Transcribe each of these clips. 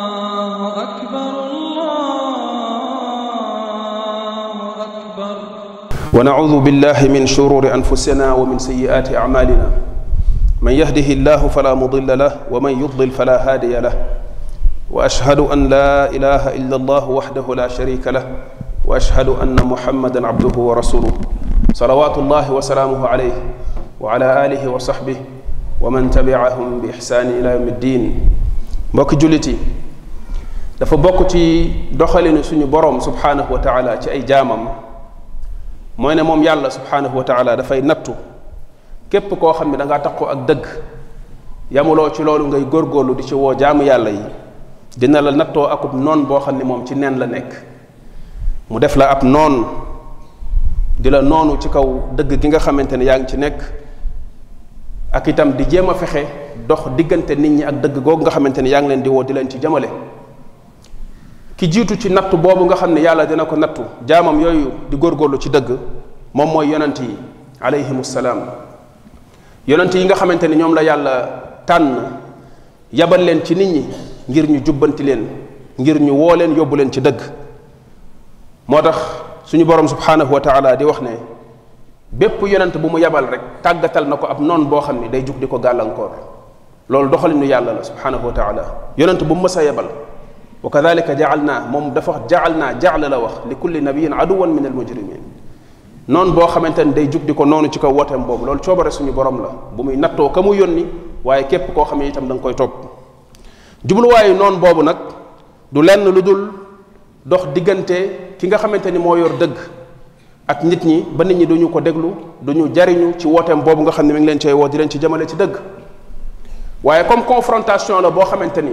الله أكبر الله أكبر ونعوذ بالله من شرور أنفسنا ومن سيئات أعمالنا من يهده الله فلا مضل له ومن يضلل فلا هادي له وأشهد أن لا إله إلا الله وحده لا شريك له وأشهد أن محمدا عبده ورسوله صلوات الله وسلامه عليه wa ala alihi wa sahbihi wa man tabiahum bi ihsaani ila yawmi ddin mbokki jullit yi dafa bokk ci doxalinu suñu boroom subhaanahu wa taala ci ay jaamam mooy ne moom yàlla subhaanahu wa taala dafay nattu képp koo xam ne da ngaa taqoo ak dëgg yamuloo ci loolu ngay góorgóorlu di ci woo jaamu yàlla yi dina la nattoo akub noon boo xam ne moom ci neen la nekk mu def la ab noon di la noonu ci kaw dëgg gi nga xamante ne yaa ngi ci nekk ak itam di jéem a fexe dox diggante nit ñi ak dëgg googu nga xamante ne yaa ngi leen di woo di leen ci jëmale ki jiitu ci nattu boobu nga xam ne yàlla dina ko nattu jaamam yooyu di góorgóorlu ci dëgg moom mooy yonent yi alayhimu salaam yonent yi nga xamante ni ñoom la yàlla tànn yabal leen ci nit ñi ngir ñu jubbanti leen ngir ñu woo leen yóbbu leen ci dëgg moo tax suñu borom subhanahu wa taala di wax ne bépp yonent bu mu yabal rek tàggatal na ko ab noon boo xam ne day jug di ko gàllankoor loolu doxalinu yàlla la subhanahu wa taala yonent bu mu mës a yabal wa kadalika jaal naa moom dafa wax jaal naa jaala la wax li kulli nabiyin aduwan min almujrimin noonu boo xamante ne day jug di ko noonu ci kaw wooteem boobu loolu coobare suñu borom la bu muy nattoo ka mu yónni waaye képp koo xam ne itam da nga koy topp jubluwaayu noonu boobu nag du lenn lu dul dox diggante ki nga xamante ni moo yor dëgg ak nit ñi ba nit ñi duñu ko déglu duñu jariñu ci wooteem boobu nga xam ne mi ngi leen cay woo di leen ci jëmale ci dëgg waaye comme confrontation la boo xamante ni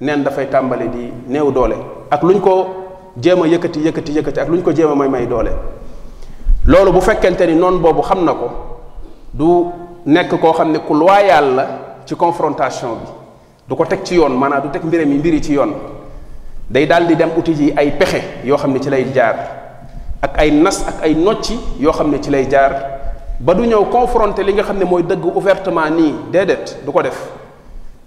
neen dafay tàmbali di néew doole ak luñ ko jéem a yëkkati yëkkati yëkkati ak luñ ko jéem a may may doole loolu bu fekkente ni noonu boobu xam na ko du nekk koo xam ne ku loyal la ci confrontation bi du ko teg ci yoon maanaam du teg mbiram yi mbiri ci yoon day daal di dem uti ji ay pexe yoo xam ne ci lay jaar ak ay nas ak ay nocci yoo xam ne ci lay jaar ba du ñëw confronter li nga xam ne mooy dëgg ouvertement nii déedéet du ko def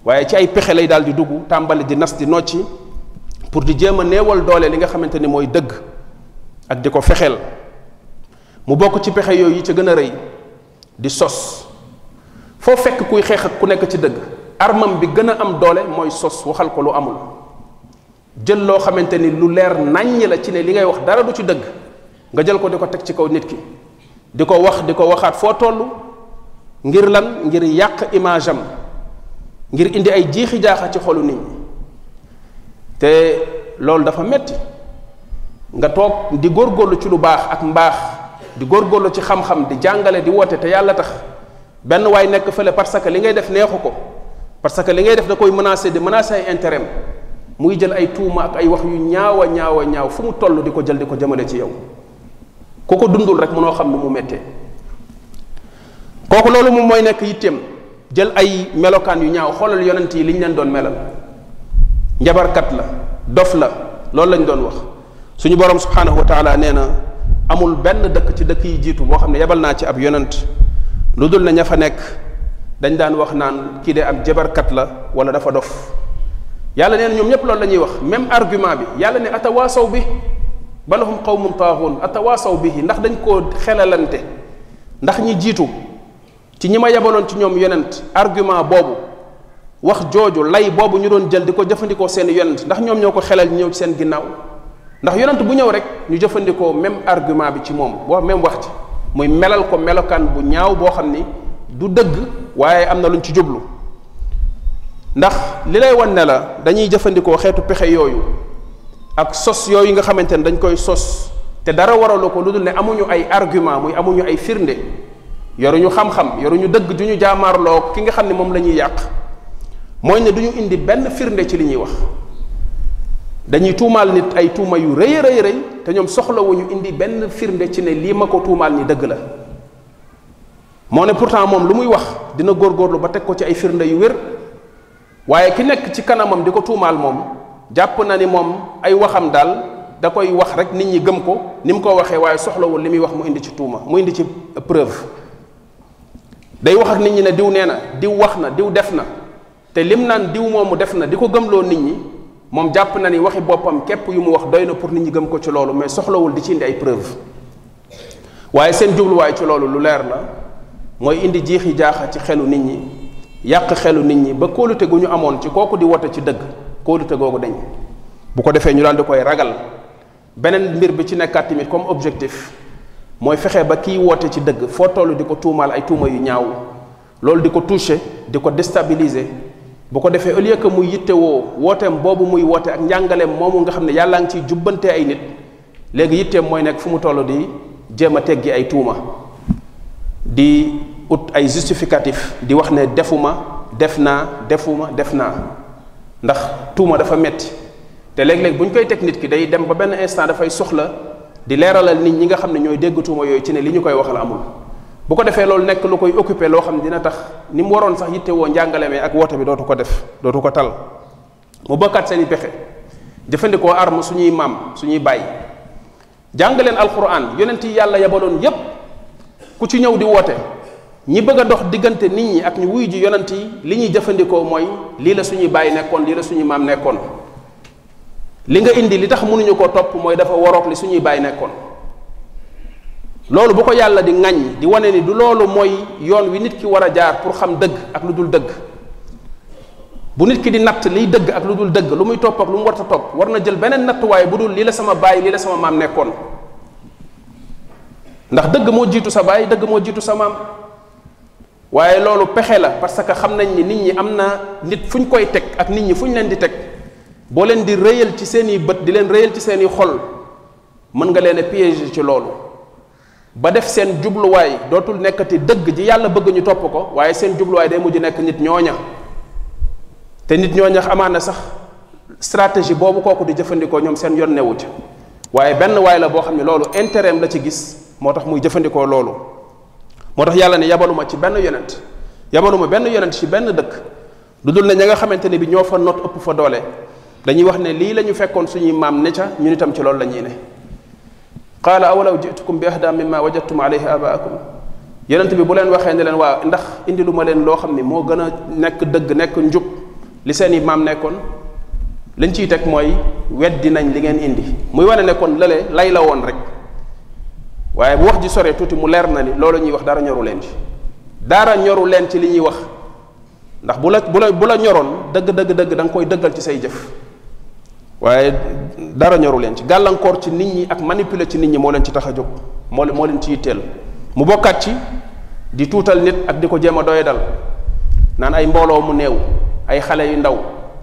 waaye ci ay pexe lay daal di dugg tàmbali di nas di nocci pour di jéem a néewal doole li nga xamante ni mooy dëgg ak di ko fexeel mu bokk ci pexe yooyu yi ca gën a rëy di sos foo fekk kuy xeex ak ku nekk ci dëgg armam bi gën a am doole mooy sos waxal ko lu amul jël loo xamante ni lu leer nàññ la ci ne li ngay wax dara du ci dëgg nga jël ko di ko teg ci kaw nit ki di ko wax di ko waxaat foo toll ngir lan ngir yàq image am ngir indi ay jiixi jaaxa ci xolu nit ñi te loolu dafa metti nga toog di góorgóorlu ci lu baax ak mbaax di góorgóorlu ci xam-xam di jàngale di woote te yàlla tax benn waay nekk fële parce que li ngay def neexu ko parce que li ngay def da koy menacer di menacer ay intérêt muy jël ay tuuma ak ay wax yu ñaaw a ñaaw a ñaaw fu mu toll di ko jël di ko jëmale ci yow ku ko dundul rek mënoo xam ne mu méttee kooku loolu moom mooy nekk yitteem jël ay melokaan yu ñaaw xoolal yonent yi li ñu leen doon melal njabarkat la dof la loolu lañ doon wax suñu borom subhaanahu wa taala nee na amul benn dëkk ci dëkk yi jiitu boo xam ne yebal naa ci ab yonent lu dul na ña fa nekk dañ daan wax naan kii de ab jabarkat la wala dafa dof yàlla nee na ñoom ñépp loolu la ñuy wax même argument bi yàlla ne atawaasaw bi bal hum qawmun taaxuun atawaasaw bihi ndax dañ koo xelalante ndax ñi jiitu ci ñi ma yebaloon ci ñoom yonent argument boobu wax jooju lay boobu ñu doon jël di ko jëfandikoo seen yonent ndax ñoom ñoo ko xelal ñëw ci seen ginnaaw ndax yonent bu ñëw rek ñu jëfandikoo même argument bi ci moom wax même wax ci muy melal ko melokaan bu ñaaw boo xam ni du dëgg waaye am na luñ ci jublu ndax li lay wan ne la dañuy jëfandikoo xeetu pexe yooyu ak sos yooyu nga xamante ne dañ koy sos te dara waralu ko lu dul ne amuñu ay argument muy amuñu ay firnde yoruñu xam-xam yoruñu dëgg ju ñu jaamaarloo ki nga xam ne moom la ñuy yàq mooy ne du ñu indi benn firnde ci li ñuy wax dañuy tuumaal nit ay tuuma yu rëy a rëy rëy te ñoom soxlawuñu indi benn firnde ci ne lii ma ko tuumaal ni dëgg la moo ne pourtant moom lu muy wax dina góorgóorlu ba teg ko ci ay firnde yu wér waaye ki nekk ci kanamam di ko tuumaal moom jàpp na ni moom ay waxam daal da koy wax rek nit ñi gëm ko ni mu ko waxee waaye soxlawul li muy wax mu indi ci tuuma mu indi ci preuve day wax ak nit ñi ne diw nee na diw wax na diw def na te lim naan diw moomu def na di ko gëmloo nit ñi moom jàpp na ni waxi boppam képp yu mu wax doy na pour nit ñi gëm ko ci loolu mais soxlawul di ci indi ay preuve waaye seen jubluwaay ci loolu lu leer la mooy indi jiixi jaaxa ci xelu nit ñi yàq xelu nit ñi ba kóolute gu ñu amoon ci kooku di wote ci dëgg kóolute googu dañ bu ko defee ñu daal di koy ragal beneen mbir bi ci nekkaat tamit comme objectif mooy fexe ba kiy woote ci dëgg foo toll di ko tuumaal ay tuuma yu ñaaw loolu di ko touché di ko déstabiliser bu ko defee au lieu que muy yittewoo wooteem boobu muy woote ak njàngaleem moomu nga xam ne yàllaa ngi ciy jubbante ay nit léegi yitteem mooy nekk fu mu toll di jéem a teggi ay tuuma di ut ay justificatif di wax ne defuma def naa defuma def naa ndax tuuma dafa metti te léeg-léeg bu ñu koy teg nit ki day dem ba benn instant dafay soxla di leeralal nit ñi nga xam ne ñooy dégg tuuma yooyu ci ne li ñu koy waxal amul bu ko defee loolu nekk lu koy occupé loo xam ne dina tax ni mu waroon sax yittewoo njàngale mi ak woote bi dootu ko def dootu ko tal mu bokkaat seen i pexe jëfandikoo arme suñuy maam suñuy bàyyi jàng leen alquran yonent yi yàlla yabaloon yépp ku ci ñëw di woote ñi bëgg a dox diggante nit ñi ak ñu wuy ji yonent yi li ñuy jëfandikoo mooy lii la suñuy bàyyi nekkoon lii la suñuy maam nekkoon li nga indi li tax mënuñu ko topp mooy dafa waroog li suñuy bàyyi nekkoon loolu bu ko yàlla di ŋàññ di wane ni du loolu mooy yoon wi nit ki war a jaar pour xam dëgg ak lu dul dëgg bu nit ki di natt liy dëgg ak lu dul dëgg lu muy topp ak lu mu war a topp war na jël beneen nattuwaay bu dul lii la sama baay lii la sama maam nekkoon ndax dëgg moo jiitu sa baay dëgg moo jiitu sa maam waaye loolu pexe la parce que xam nañ ni nit ñi am na nit fu ñu koy teg ak nit ñi fu ñu leen di teg boo leen di rëyal ci seeni bët di leen rëyal ci seeni xol mën nga leen a piéger ci loolu ba def seen jubluwaay dootul nekkati dëgg ji yàlla bëgg ñu topp ko waaye seen jubluwaay day mujj nekk nit ñooña te nit ñooña amaana sax stratégie boobu kooku di jëfandikoo ñoom seen yoon newu ca waaye benn waay la boo xam ne loolu intérêt am la ci gis moo tax muy jëfandikoo loolu moo tax yàlla ne yabaluma ci benn yonent yabaluma benn yonent ci benn dëkk lu dul ne ña nga xamante ne bi ñoo fa not ëpp fa doole dañuy wax ne lii la ñu fekkoon suñuy maam ne ca ñun itam ci loolu la ñuy ne qaala awalaw jitukum bi ahda mimma wajadtum alayhi abaakum yonent bi bu leen waxee ne leen waaw ndax indi lu ma leen loo xam ni moo gën a nekk dëgg nekk njub li seen i maam nekkoon lañ ciy teg mooy weddi nañ li ngeen indi muy wane ne kon lële lay la woon rek waaye bu wax ji soree tuuti mu leer na ni loolu ñuy wax dara ñoru leen ci dara ñoru leen ci li ñuy wax ndax bu la bu la bu la ñoroon dëgg dëgg dëgg da nga koy dëggal ci say jëf waaye dara ñoru leen ci gàllankoor ci nit ñi ak manipuler ci nit ñi moo leen ci tax a jóg moo moo leen ci yitteel mu bokkaat ci di tuutal nit ak di ko jéem a doyadal naan ay mbooloo mu néew ay xale yu ndaw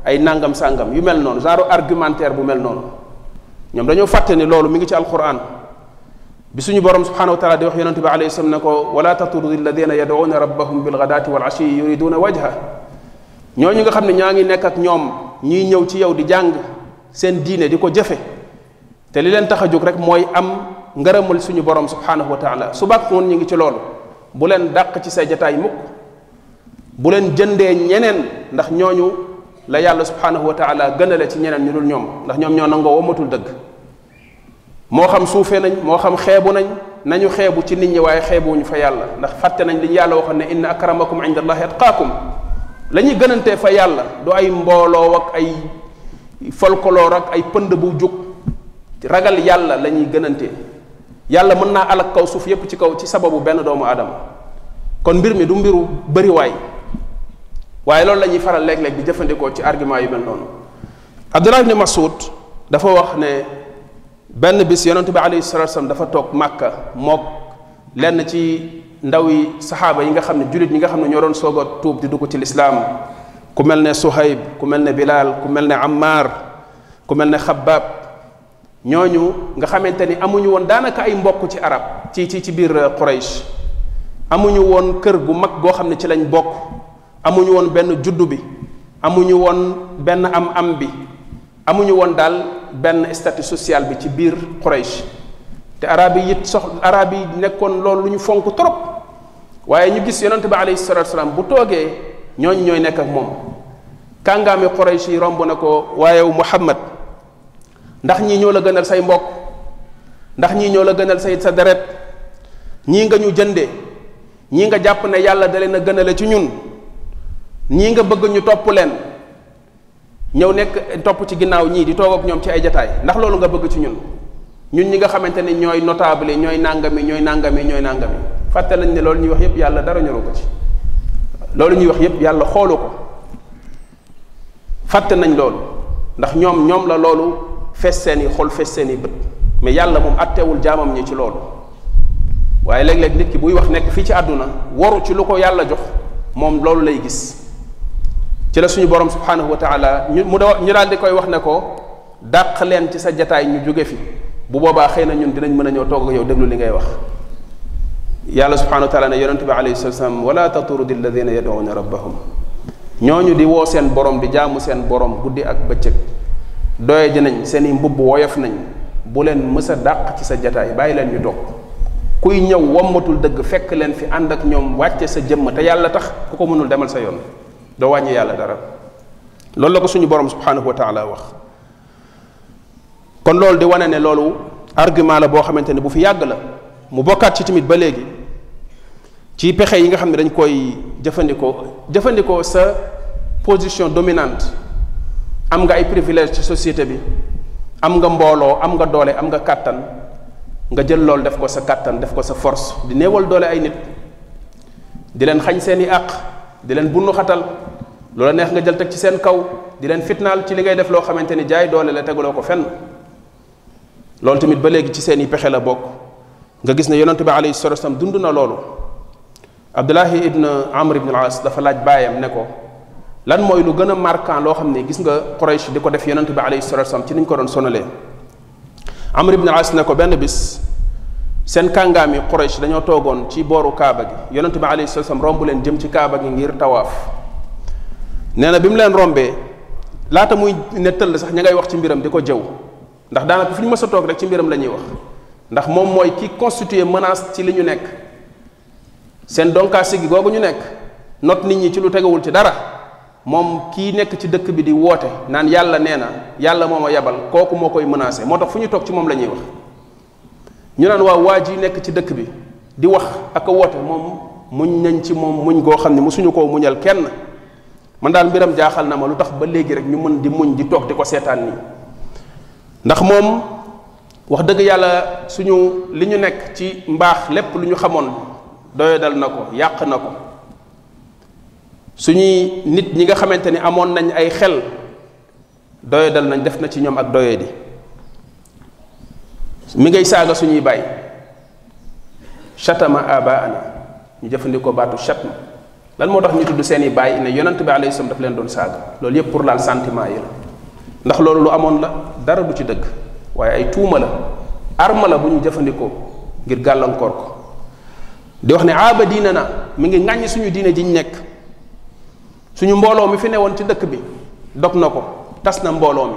ay nangam sàngam yu mel noonu genre argumentaire bu mel noonu ñoom dañoo fàtte ni loolu mi ngi ci alquran bi suñu borom subhanahu wa taala di wax yonente bi alayhi salaam ne ko wala tatrudi alladina yad'una rabbahum bilghadati wal ashi yuriduna wajha ñooñu nga xam ne ñaa ngi nekk ak ñoom ñiy ñëw ci yow di jàng seen diine di ko jëfe te li leen tax a jóg rek mooy am ngërëmal suñu borom subhanahu wa taala subaak ngoon ñu ngi ci loolu bu leen dàq ci say jataay mukk bu leen jëndee ñeneen ndax ñooñu la yàlla subhanahu wa taala gënale ci ñeneen ñu dul ñoom ndax ñoom ñoo nangoo womatul dëgg moo xam suufee nañ moo xam xeebu nañ nañu xeebu ci nit ñi waaye xeebuwuñu fa yàlla ndax fàtte nañ li ñu yàlla waxoon ne inna akramakum inda allahi atqaakum la ñuy gënantee fa yàlla du ay mbooloo ak ay folklore ak ay pënd bu jóg ragal yàlla la ñuy gënantee yàlla mën naa alak kaw suuf yépp ci kaw ci sababu benn doomu aadama kon mbir mi du mbiru bëriwaay waaye loolu la ñuy faral léeg-léeg di jëfandikoo ci argument yu mel noonu Abdullah ibn Mas'ud dafa wax ne benn bis yonente bi alayhi salatu wasallam dafa toog màkka mook lenn ci ndaw yi saxaaba yi nga xam ne jullit ñi nga xam ne ñoo doon soog a tuub di dugg ci lislaam ku mel ne Suhayb ku mel ne Bilal ku mel ne Ammar ku mel ne Xabbaab ñooñu nga xamante ni amuñu woon daanaka ay mbokk ci arab ci ci ci biir Quraysh amuñu woon kër gu mag goo xam ne ci lañ bokk amuñu woon benn juddu bi amuñu woon benn am-am bi amuñu woon daal benn statut social bi ci biir Quraysh te arab yi it sox arab yi nekkoon loolu lu ñu fonk trop waaye ñu gis yonente bi alayhi salatu wasalaam bu toogee ñooñu ñooy nekk ak moom kàngaami Quraysh yi romb na ko waayew Muhammad ndax ñii ñoo la gënal say mbokk ndax ñii ñoo la gënal say sa deret ñii nga ñu jënde ñii nga jàpp ne yàlla da leen a gënale ci ñun ñii nga bëgg ñu topp leen ñëw nekk topp ci ginnaaw ñii di toog ak ñoom ci ay jataay ndax loolu nga bëgg ci ñun ñun ñi nga xamante ne ñooy notable ñooy nàngami ñooy nàngami ñooy nàngami fàtte nañ ne loolu ñuy wax yépp yàlla dara ñoroo ko ci loolu ñuy wax yépp yàlla xoolu ko fàtte nañ loolu ndax ñoom ñoom la loolu fees seen i xol fees seen i bët mais yàlla moom attewul jaamam ñi ci loolu waaye léeg-léeg nit ki buy wax nekk fii ci àdduna waru ci lu ko yàlla jox moom loolu lay gis ci la suñu borom subhanahu wa taala ñu mu da ñu daal di koy wax ne ko dàq leen ci sa jataay ñu jóge fi bu boobaa xëy na ñun dinañ mën a ñëw toog yow déglu li ngay wax yàlla subhanahu wa taala ne yonent bi alayhi salatu wasalam wala taturudi alladina yad'una rabbahum ñooñu di woo seen borom di jaamu seen borom guddi ak bëccëg doye ji nañ seen i mbubb woyof nañ bu leen mës a dàq ci sa jataay bàyyi leen ñu toog kuy ñëw wammatul dëgg fekk leen fi ànd ak ñoom wàcce sa jëmm te yàlla tax ku ko mënul demal sa yoon doo wàññi yàlla dara loolu la ko suñu borom subhanahu wa taala wax kon loolu di wane ne loolu argument la boo xamante ne bu fi yàgg la mu bokkaat ci tamit ba léegi ci pexe yi nga xam ne dañ koy jëfandikoo jëfandikoo sa position dominante am nga ay privilège ci société bi am nga mbooloo am nga doole am nga kàttan nga jël loolu def ko sa kàttan def ko sa force di néewal doole ay nit di leen xañ seeni àq di leen bunnu xatal loola neex nga jël teg ci seen kaw di leen fitnaal ci li ngay def loo xamante ni jaay doole la teguloo ko fenn loolu tamit ba léegi ci seen i pexe la bokk nga gis ne yonent bi alayhi salatu wasallam dund na loolu abdullahi ibn amr ibn al-as dafa laaj baayam ne ko lan mooy lu gën a marquant loo xam ne gis nga Quraysh di ko def yonent bi alayhi salatu wasallam ci niñ ko doon sonalee amr ibn as ne ko benn bis seen kàngaami quraish dañoo toogoon ci booru kaaba gi yonente bi alayhi salaam romb leen jëm ci kaaba gi ngir tawaaf nee na bi mu leen rombee laata muy ne tëll sax ña ngay wax ci mbiram di ko jëw ndax daanaka fu ñu mës a toog rek ci mbiram la ñuy wax ndax moom mooy ki constitué menace ci li ñu nekk seen donkaa sigi googu ñu nekk not nit ñi ci lu tegawul ci dara moom kii nekk ci dëkk bi di woote naan yàlla nee na yàlla moo ma yabal kooku moo koy menacé moo tax fu ñu toog ci moom la ñuy wax ñu naan waaw waa ji nekk ci dëkk bi di wax ak a woote moom muñ nañ ci moom muñ goo xam ne mosuñu koo muñal kenn man daal mbiram jaaxal na ma lu tax ba léegi rek ñu mën di muñ di toog di ko seetaan nii ndax moom wax dëgg yàlla suñu li ñu nekk ci mbaax lépp lu ñu xamoon doyadal na ko yàq na ko suñuy nit ñi nga xamante ni amoon nañ ay xel doyadal nañ def na ci ñoom ak doyadi mi ngay saaga suñuy bàyyi chatama abaana ñu jëfandikoo baatu chatma lan moo tax ñu tudd seeni bàyyi ne yonent bi alayhi salaam daf leen doon saaga loolu yépp pour laal sentiment yi la ndax loolu lu amoon la dara du ci dëgg waaye ay tuuma la arme la bu ñu jëfandikoo ngir gàllankoor ko di wax ne aaba diina na mi ngi ŋàññi suñu diine jiñ nekk suñu mbooloo mi fi newoon ci dëkk bi dog na ko tas na mbooloo mi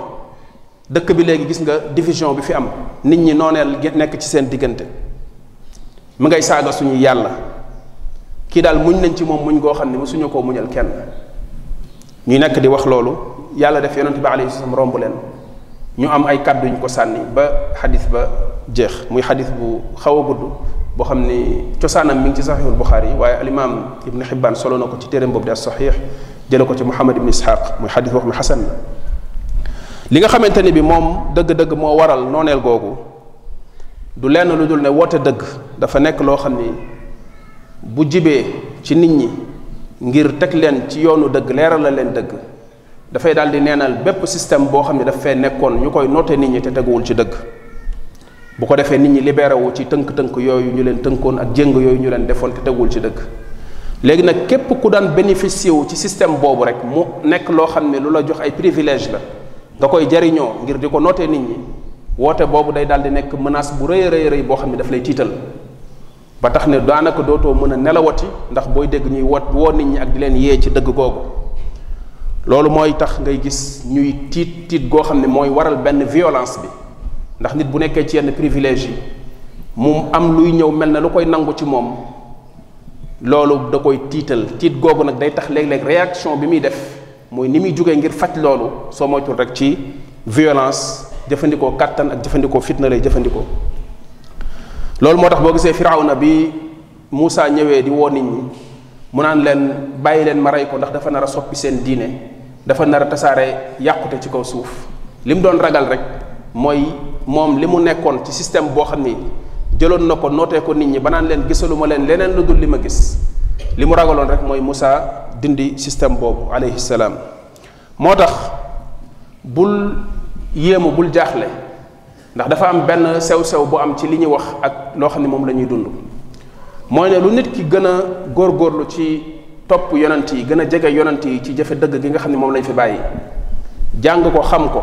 dëkk bi léegi gis nga division bi fi am nit ñi nooneel nekk ci seen diggante mi ngay saaga suñu yàlla kii daal muñ nañ ci moom muñ goo xam ne mu suñu koo muñal kenn ñu nekk di wax loolu yàlla def yonent bi alayhi salaam romb leen ñu am ay kàddu ñu ko sànni ba xadis ba jeex muy xadis bu xaw a gudd boo xam ni cosaanam mi ngi ci saxiixul Buxaari yi waaye alimaam ibn Xibbaan solo na ko ci téeréem boobu di as-saxiix jële ko ci Muhammad ibn Isxaaq muy xadis boo xam ne xasan la li nga xamante ni bi moom dëgg-dëgg moo waral nooneel googu du lenn lu dul ne woote dëgg dafa nekk loo xam ni bu jibee ci nit ñi ngir teg leen ci yoonu dëgg leeral la leen dëgg dafay daal di neenal bépp système boo xam ne daf fee nekkoon ñu koy noté nit ñi te teguwul ci dëgg bu ko defee nit ñi libéré wu ci tënk-tënk yooyu ñu leen tënkoon ak jéng yooyu ñu leen defoon te teguwul ci dëgg léegi nag képp ku daan bénéficié wu ci système boobu rek mu nekk loo xam ne lu la jox ay privilège la nga koy jariñoo ngir di ko noté nit ñi woote boobu day daal di nekk menace bu rëy rëy rëy boo xam ne daf lay tiital ba tax ne daanaka dootoo mën a nelawati ndax booy dégg ñuy wot woo nit ñi ak di leen yee ci dëgg googu loolu mooy tax ngay gis ñuy tiit tiit goo xam ne mooy waral benn violence bi ndax nit bu nekkee ci yenn privilège yi mu am luy ñëw mel na lu koy nangu ci moom loolu da koy tiital tiit googu nag day tax léeg-léeg réaction bi muy def mooy ni muy jógee ngir faj loolu soo moytul rek ci violence jëfandikoo kàttan ak jëfandikoo fitna lay jëfandikoo loolu moo tax boo gisee firawna bi Moussa ñëwee di woo nit ñi mu naan leen bàyyi leen ma rey ko ndax dafa nar a soppi seen diine dafa nar a tasaare yàqute ci kaw suuf li mu doon ragal rek mooy moom li mu nekkoon ci système boo xam ni jëloon na ko nootee ko nit ñi ba naan leen gisaluma leen leneen lu dul li ma gis li mu ragaloon rek mooy Moussa dindi système boobu alayhi salaam moo tax bul yéemu bul jaaxle ndax dafa am benn sew-sew bu am ci li ñuy wax ak loo xam ne moom la ñuy dund mooy ne lu nit ki gën a góorgóorlu ci topp yonent yi gën a jege yonent yi ci jëfe dëgg gi nga xam ne moom lañ fi bàyyi jàng ko xam ko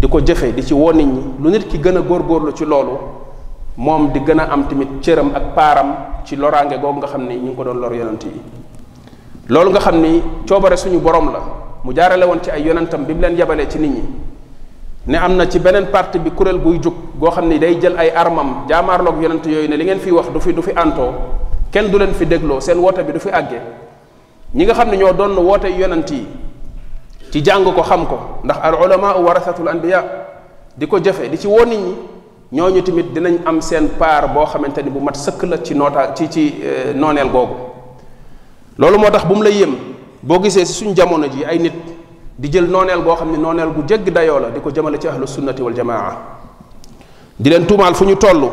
di ko jëfe di ci woo nit ñi lu nit ki gën a góorgóorlu ci loolu moom di gën a am tamit cëram ak paaram ci loraange googu nga xam ne ñu ngi ko doon lor yonent yi loolu nga xam ni coobare suñu borom la mu jaarale woon ci ay yonentam bi mu leen yabalee ci nit ñi ne am na ci beneen parti bi kuréel buy jóg goo xam ni day jël ay armam jaamaarloog yonent yooyu ne li ngeen fiy wax du fi du fi antoo kenn du leen fi dégloo seen woote bi du fi àggee ñi nga xam ne ñoo doon woote yonent yi ci jàng ko xam ko ndax al ulama warasatul anbiya di ko jëfe di ci woon nit ñi ñooñu tamit dinañ am seen paar boo xamante ni bu mat sëkk la ci noota ci ci euh, nooneel googu loolu moo tax bu mu la yéem boo gisee si suñ jamono ji ay nit di jël nooneel goo xam ne nooneel gu jégg dayoo la di ko jëmale ci ahlu sunnati wal jamaa di leen tuumaal fu ñu toll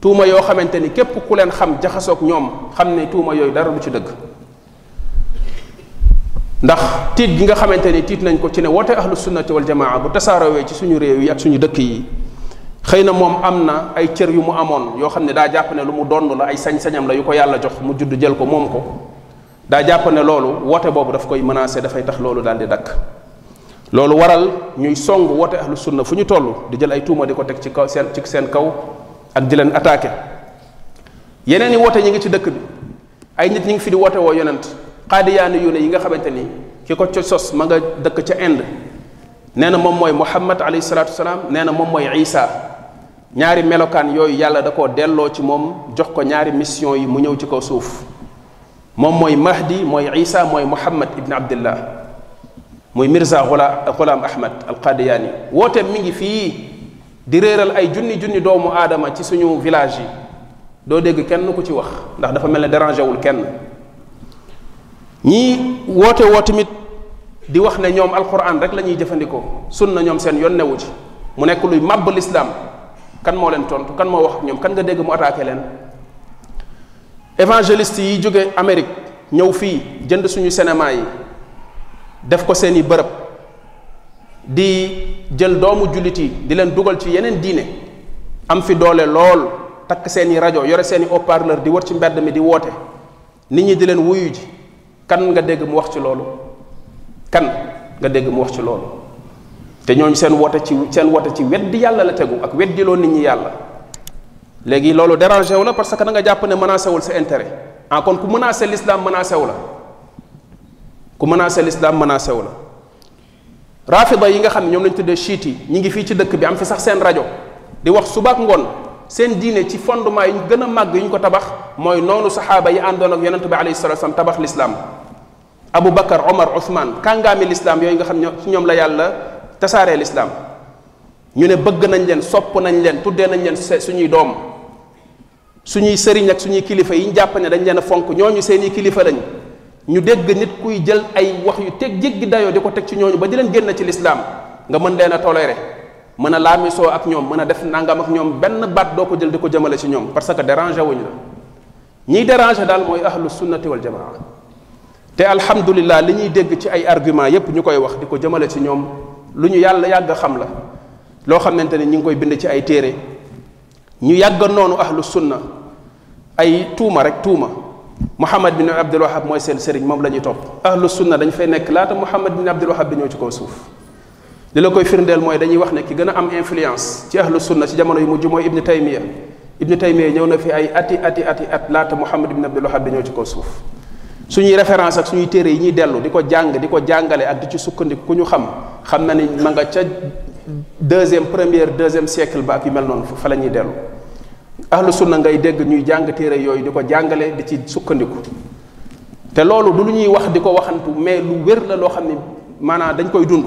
tuuma yoo xamante ni képp ku leen xam jaxasoog ñoom xam ne tuuma yooyu dara du ci dëgg ndax tiit gi nga xamante ni tiit nañ ko ci ne woote ahlu sunnati wal jamaa bu tasaaroowee ci suñu réew yi ak suñu dëkk yi xëy na moom am na ay cër yu mu amoon yoo xam ne daa jàpp ne lu mu donn la ay sañ-sañam la yu ko yàlla jox mu judd jël ko moom ko daa jàpp ne loolu woote boobu daf koy menacé dafay tax loolu daal di dakk loolu waral ñuy song woote ahlu sunna fu ñu toll di jël ay tuuma di ko teg ci kaw seen ci seen kaw ak di leen attaqué yeneen i woote ñi ngi ci dëkk bi ay nit ñi ngi fi di woote woo yonent xaadiyaani yu ne yi nga xamante ni ki ko co sos ma nga dëkk ca Inde nee na moom mooy Muhammad alayhi salaatu wasalaam nee na moom mooy Isa ñaari melokaan yooyu yàlla da koo delloo ci moom jox ko ñaari mission yi mu ñëw ci kaw suuf moom mooy Mahdi mooy Isa mooy Muhammad ibn Abdillah muy Mirza Ghulam Ahmad al Qadiyaani wooteem mi ngi fii di réeral ay junni junni doomu aadama ci suñu village yi doo dégg kenn ku ci wax ndax dafa mel ne dérangé wul kenn ñii woote woo tamit di wax ne ñoom alquran rek la ñuy jëfandikoo sunna ñoom seen yoon newu ci mu nekk luy màbb lislaam kan moo leen tontu kan moo wax ak ñoom kan nga dégg mu attaqué leen évangéliste yi jóge Amérique ñëw fii jënd suñu cinéma yi def ko seeni bërëb di jël doomu jullit yi di leen dugal ci yeneen diine am fi doole lool takk seeni rajo yore seeni haut-parleur di wër ci mbedd mi di woote nit ñi di leen wuyu ji kan nga dégg mu wax ci loolu kan nga dégg mu wax ci loolu te ñooñu seen woote ci seen woote ci weddi yàlla la tegu ak weddiloo nit ñi yàlla léegi loolu dérangé wu la parce que da nga jàpp ne menacé wul sa intérêt ah kon ku menacé l'islam menacé wu la ku menacé l'islam menacé wu la rafida yi nga xam ne ñoom lañ tuddee chiite yi ñi ngi fii ci dëkk bi am fi sax seen rajo di wax subaak ngoon seen diine ci fondement yi ñu gën a màgg yi ñu ko tabax mooy noonu saxaaba yi àndoon ak yonente bi alayhi salatu wasalam tabax l'islam abou bakar omar ousmane kàngaami l'islam yooyu nga xam ne ci ñoom la yàlla tasaaree l'islam ñu ne bëgg nañ leen sopp nañ leen tuddee nañ leen suñuy doom suñuy sëriñ ak suñuy kilifa yi ñu jàpp ne dañ leen a fonk ñooñu seeni kilifa lañu ñu dégg nit kuy jël ay wax yu teg jéggi dayoo di ko teg ci ñooñu ba di leen génn ci lislaam nga mën leen a toléré mën a laamisoo ak ñoom mën a def nangam ak ñoom benn baat doo ko jël di ko jëmale ci ñoom parce que dérangé wuñ la ñiy dérangé daal mooy ahlu sunnati wal jamaa te alhamdulillah li ñuy dégg ci ay argument yépp ñu koy wax di ko jëmale ci ñoom lu ñu yàlla yàgg xam la loo xamante ni ñu ngi koy bind ci ay téere ñu yàgg noonu ahlu sunna ay tuuma rek tuuma muhammad bin abdul wahab mooy seen sëriñ moom la ñuy topp ahlu sunna dañ fay nekk laata muhammad bin abdul wahab bi ñëw ci kaw suuf li la koy firndeel mooy dañuy wax ne ki gën a am influence ci ahlu sunna ci jamono yu mujj mooy ibnu taymiya ibnu taymiya ñëw na fi ay ati ati ati at laata muhammad bin abdul wahab bi ñëw ci kaw suuf suñuy référence ak suñuy téere yi ñuy dellu di ko jàng di ko jàngale ak di ci sukkandiku ku ñu xam xam na ni ma nga ca deuxième première deuxième siècle ba ak yu mel noonu fa la ñuy dellu ahlu sunna ngay dégg ñuy jàng téere yooyu di ko jàngale di ci sukkandiku te loolu du lu ñuy wax di ko waxantu mais lu wér la loo xam ne maanaam dañ koy dund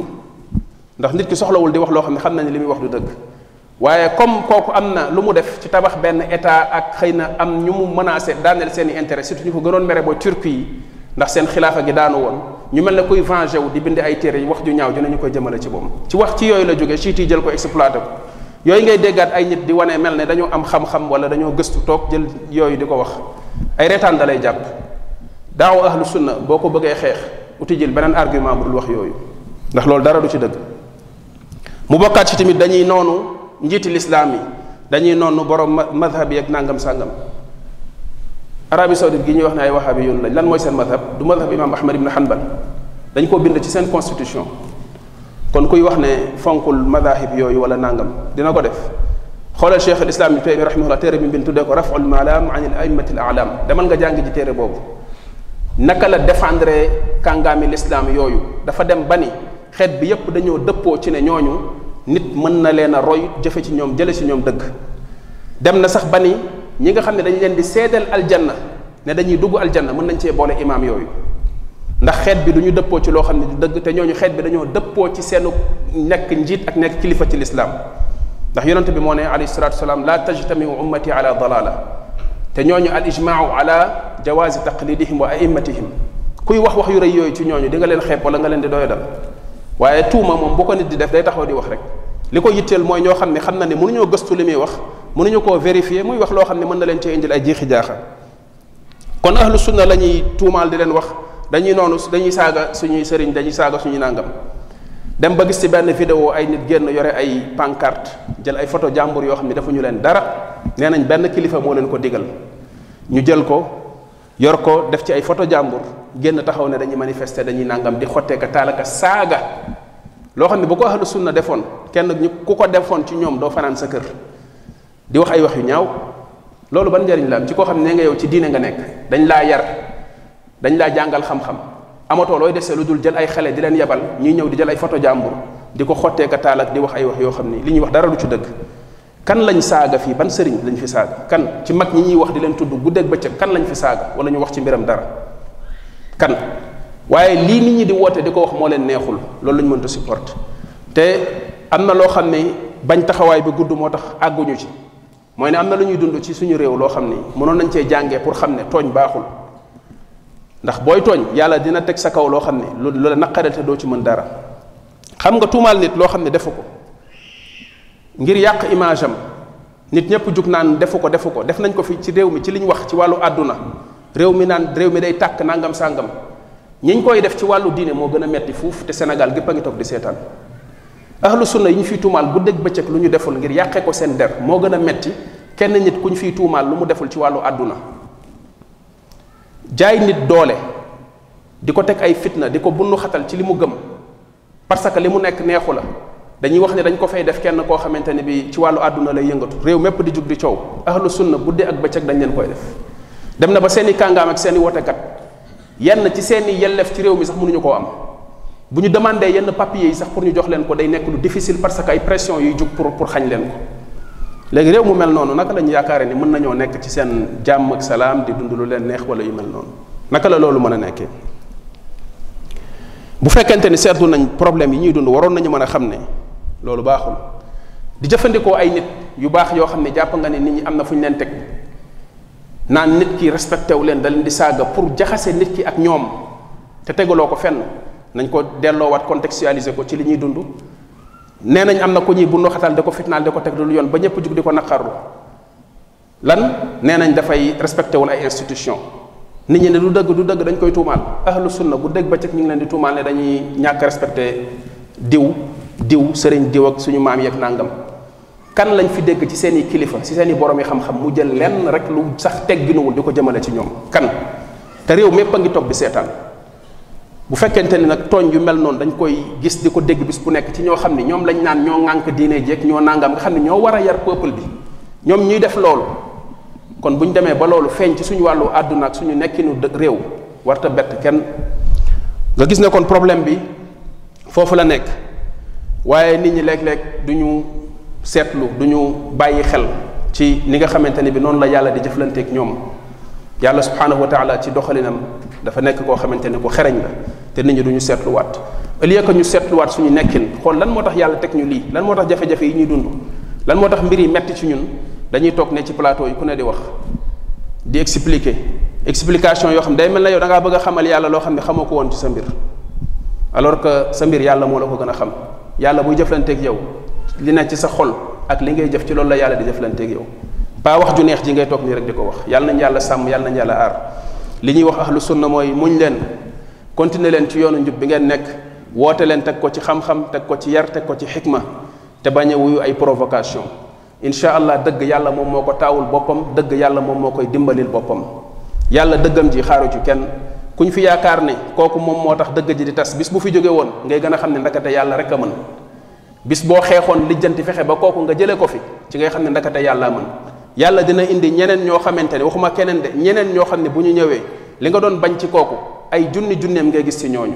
ndax nit ki soxlawul di wax loo xam ne xam nañ li muy wax du dëgg waaye comme kooku am na lu mu def ci tabax benn état ak xëy na am ñu mu menacé daaneel seen i intérêt surtout ñu ko gënoon mere boo turki yi ndax seen xilaafa gi daanu woon ñu mel ne kuy vengé wu di bind ay téere yi wax ju ñaaw dinañu koy jëmale ci moom ci wax ci yooyu la jógee siit yi jël ko exploité ko yooyu ngay déggaat ay nit di wane mel ne dañoo am xam-xam wala dañoo gëstu toog jël yooyu di ko wax ay reetaan da lay jàpp daaw ahlu sunna boo ko bëggee xeex uti jël beneen argument bu dul wax yooyu ndax loolu dara du ci dëgg mu bokkaat ci tamit dañuy noonu njiiti lislaam yi dañuy noonu borom madhab yi ak nangam sàngam Arabie Saoudite gi ñuy wax ne ay wahabi yoon lañ lan mooy seen madhab du madhab imam Ahmad ibn Hanbal dañ koo bind ci seen constitution kon kuy wax ne fonkul madahib yooyu wala nangam dina ko def xoolal cheikh al islam ibn taymi rahimahullah téere bi bind tuddee ko raful malam an al aimati al alam demal nga jàng ji téere boobu naka la défendre kàngaami l'islam yooyu dafa dem ba ni xeet bi yépp dañoo dëppoo ci ne ñooñu nit mën na leen a roy jëfe ci ñoom jële ci ñoom dëgg dem na sax ba ni ñi nga xam ne dañ leen di seedeel aljanna ne dañuy dugg aljanna mën nañ cee boole imaam yooyu ndax xeet bi du ñu dëppoo ci loo xam ne du dëgg te ñooñu xeet bi dañoo dëppoo ci seenu nekk njiit ak nekk kilifa ci lislaam ndax yonente bi moo ne alayhi salatu wasalaam la tajtamiu ummati ala dalala te ñooñu al ijmaau ala jawaazi taqlidihim wa aimatihim kuy wax wax yu rëy yooyu ci ñooñu di nga leen xeeb wala nga leen di doy dal waaye tuuma moom bu ko nit di def day taxaw di wax rek li ko yitteel mooy ñoo xam ne xam na ne mënuñoo gëstu li muy wax mënuñu koo vérifier muy wax loo xam ne mën na leen cee indil ay jiixi jaaxa kon ahlu sunna la ñuy tuumaal di leen wax dañuy noonu dañuy saaga suñuy sëriñ dañuy saaga suñuy nàngam dem ba gis ci benn vidéo ay nit génn yore ay pancarte jël ay photo jàmbur yoo xam ne dafa ñu leen dara nee nañ benn kilifa moo leen ko digal ñu jël ko yor ko def ci ay photo jàmbur génn taxaw ne dañuy manifester dañuy nangam di xottee ka taalaka saaga loo xam ne bu ko ahlu sunna defoon kenn ñu ku ko defoon ci ñoom doo fanaan sa kër di wax ay wax yu ñaaw loolu ban njariñ la am ci koo xam ne nga yow ci diine nga nekk dañ laa yar dañ laa jàngal xam-xam amatoo looy desee lu dul jël ay xale di leen yebal ñuy ñëw di jël ay photo jàmbur di ko xottee ka taal ak di wax ay wax yoo xam ni li ñuy wax dara lu ci dëgg kan lañ saaga fii ban sëriñ lañ fi saaga kan ci mag ñi ñuy wax di leen tudd guddeeg bëccëg kan lañ fi saaga wala ñu wax ci mbiram dara kan waaye lii nit ñi di woote di ko wax moo leen neexul loolu lañ mënta supporter te am na loo xam ne bañ taxawaay bi gudd moo tax àgguñu ci mooy ne am na lu ñuy dund ci suñu réew loo xam ni mënoon nañ cee jàngee pour xam ne tooñ baaxul ndax booy tooñ yàlla dina teg sa kaw loo xam ne lu la naqarete doo ci mën dara xam nga tuumaal nit loo xam ne defu ko ngir yàq image am nit ñëpp jug naan defu ko defu ko def nañ ko fi ci réew mi ci li ñu wax ci wàllu àdduna réew mi naan réew mi day tàkk nangam sàngam ñiñ koy def ci wàllu diine moo gën a metti fuuf te Sénégal gépp a ngi toog di seetaan ahlu sunna yi ñu fiy tuumaal bu dégg bëccëg lu ñu deful ngir yàqee ko seen der moo gën a metti kenn nit ku ñu fiy tuumaal lu mu deful ci wàllu àdduna jaay nit doole di ko teg ay fitna di ko bunnu xatal ci li mu gëm parce que li mu nekk neexu la dañuy wax ne dañ ko fay def kenn koo xamante ne bi ci wàllu àdduna lay yëngatu réew mépp di jug di coow ahlu sunna guddi ak bëccëg dañ leen koy def dem na ba seeni kàngaam ak seeni wotekat yenn ci seeni yellef ci réew mi sax mënuñu koo am bu ñu demandé yenn papiers yi sax pour ñu jox leen ko day nekk lu difficile parce que ay pression yuy jug pour pour xañ leen ko léegi réew mu mel noonu naka la ñu yaakaare ni mën nañoo nekk ci seen jàmm ak salaam di dund lu leen neex wala yu mel noonu naka la loolu mën a nekkee bu fekkente ni seetlu nañ problème yi ñuy dund waroon nañu mën a xam ne loolu baaxul di jëfandikoo ay nit yu baax yoo xam ne jàpp nga ne nit ñi am na fu ñu leen teg naan nit ki respecté wu leen da leen di saaga pour jaxase nit ki ak ñoom te tegaloo ko fenn nañ ko delloowaat contextualiser ko ci li ñuy dund nee nañ am na ko ñuy bu ndoxatal da ko fitnaal da ko teg dul yoon ba ñëpp jug di ko naqarlu lan nee nañ dafay respecté wul ay institution nit ñi ne du dëgg du dëgg dañ koy tuumaal ahlu sunna bu dëgg ba cëg ñu ngi leen di tuumaal ne dañuy ñàkk respecté diw diw sëriñ diw ak suñu maam yeeg nàngam kan lañ fi dégg ci seen i kilifa ci seen i borom yi xam-xam mu jël lenn rek lu sax tegginuwul di ko jëmale ci ñoom kan te réew mépp a ngi toog di seetaan bu fekkente ni nag tooñ yu mel noonu dañ koy gis di ko dégg bis bu nekk ci ñoo xam ne ñoom lañ naan ñoo ŋànk diine jeeg ñoo nangam nga xam ne ñoo war a yar peuple bi ñoom ñuy def loolu kon bu ñu demee ba loolu feeñ ci suñu wàllu àdduna ak suñu nekkinu réew warta bett kenn nga gis ne kon problème bi foofu la nekk waaye nit ñi léeg-léeg du ñu seetlu du ñu bàyyi xel ci ni nga xamante ni bi noonu la yàlla di jëflanteeg ñoom yàlla subhaanahu wa taala ci doxalinam dafa nekk koo xamante ni ku xereñ la te nit ñi du ñu seetluwaat au lieu que ñu seetluwaat suñu nekkin xool lan moo tax yàlla teg ñu lii lan moo tax jafe-jafe yi ñuy dund lan moo tax mbir yi metti ci ñun dañuy toog ne ci plateau yi ku ne di wax di expliquer explication yoo xam day mel na yow da ngaa bëgg a xamal yàlla loo xam ne xamoo ko woon ci sa mbir alors que sa mbir yàlla moo la ko gën a xam yàlla buy jëflanteeg yow li na ci sa xol ak li ngay jëf ci loolu la yàlla di jëflanteeg yow pas wax ju neex ji ngay toog nii rek di ko wax yàlla nañ yàlla sàmm yàlla nañ yàlla aar li ñuy wax ahlu sunna mooy muñ leen continuer leen ci yoonu njub bi ngeen nekk woote leen teg ko ci xam-xam teg ko ci yar teg ko ci xikma te bañ a wuyu ay provocation incha allah dëgg yàlla moom moo ko taawul boppam dëgg yàlla moom moo koy dimbalil boppam yàlla dëggam ji xaaru ci kenn ku ñu fi yaakaar ne kooku moom moo tax dëgg ji di tas bis bu fi jóge woon ngay gën a xam ne ndakate yàlla rek a mën bis boo xeexoon lijjanti fexe ba kooku nga jëlee ko fi ci ngay xam ne ndakate yàlla mën yàlla dina indi ñeneen ñoo xamante ne waxuma keneen de ñeneen ñoo xam ne bu ñu ñëwee li nga doon bañ ci kooku ay junni junneem ngay gis ci ñooñu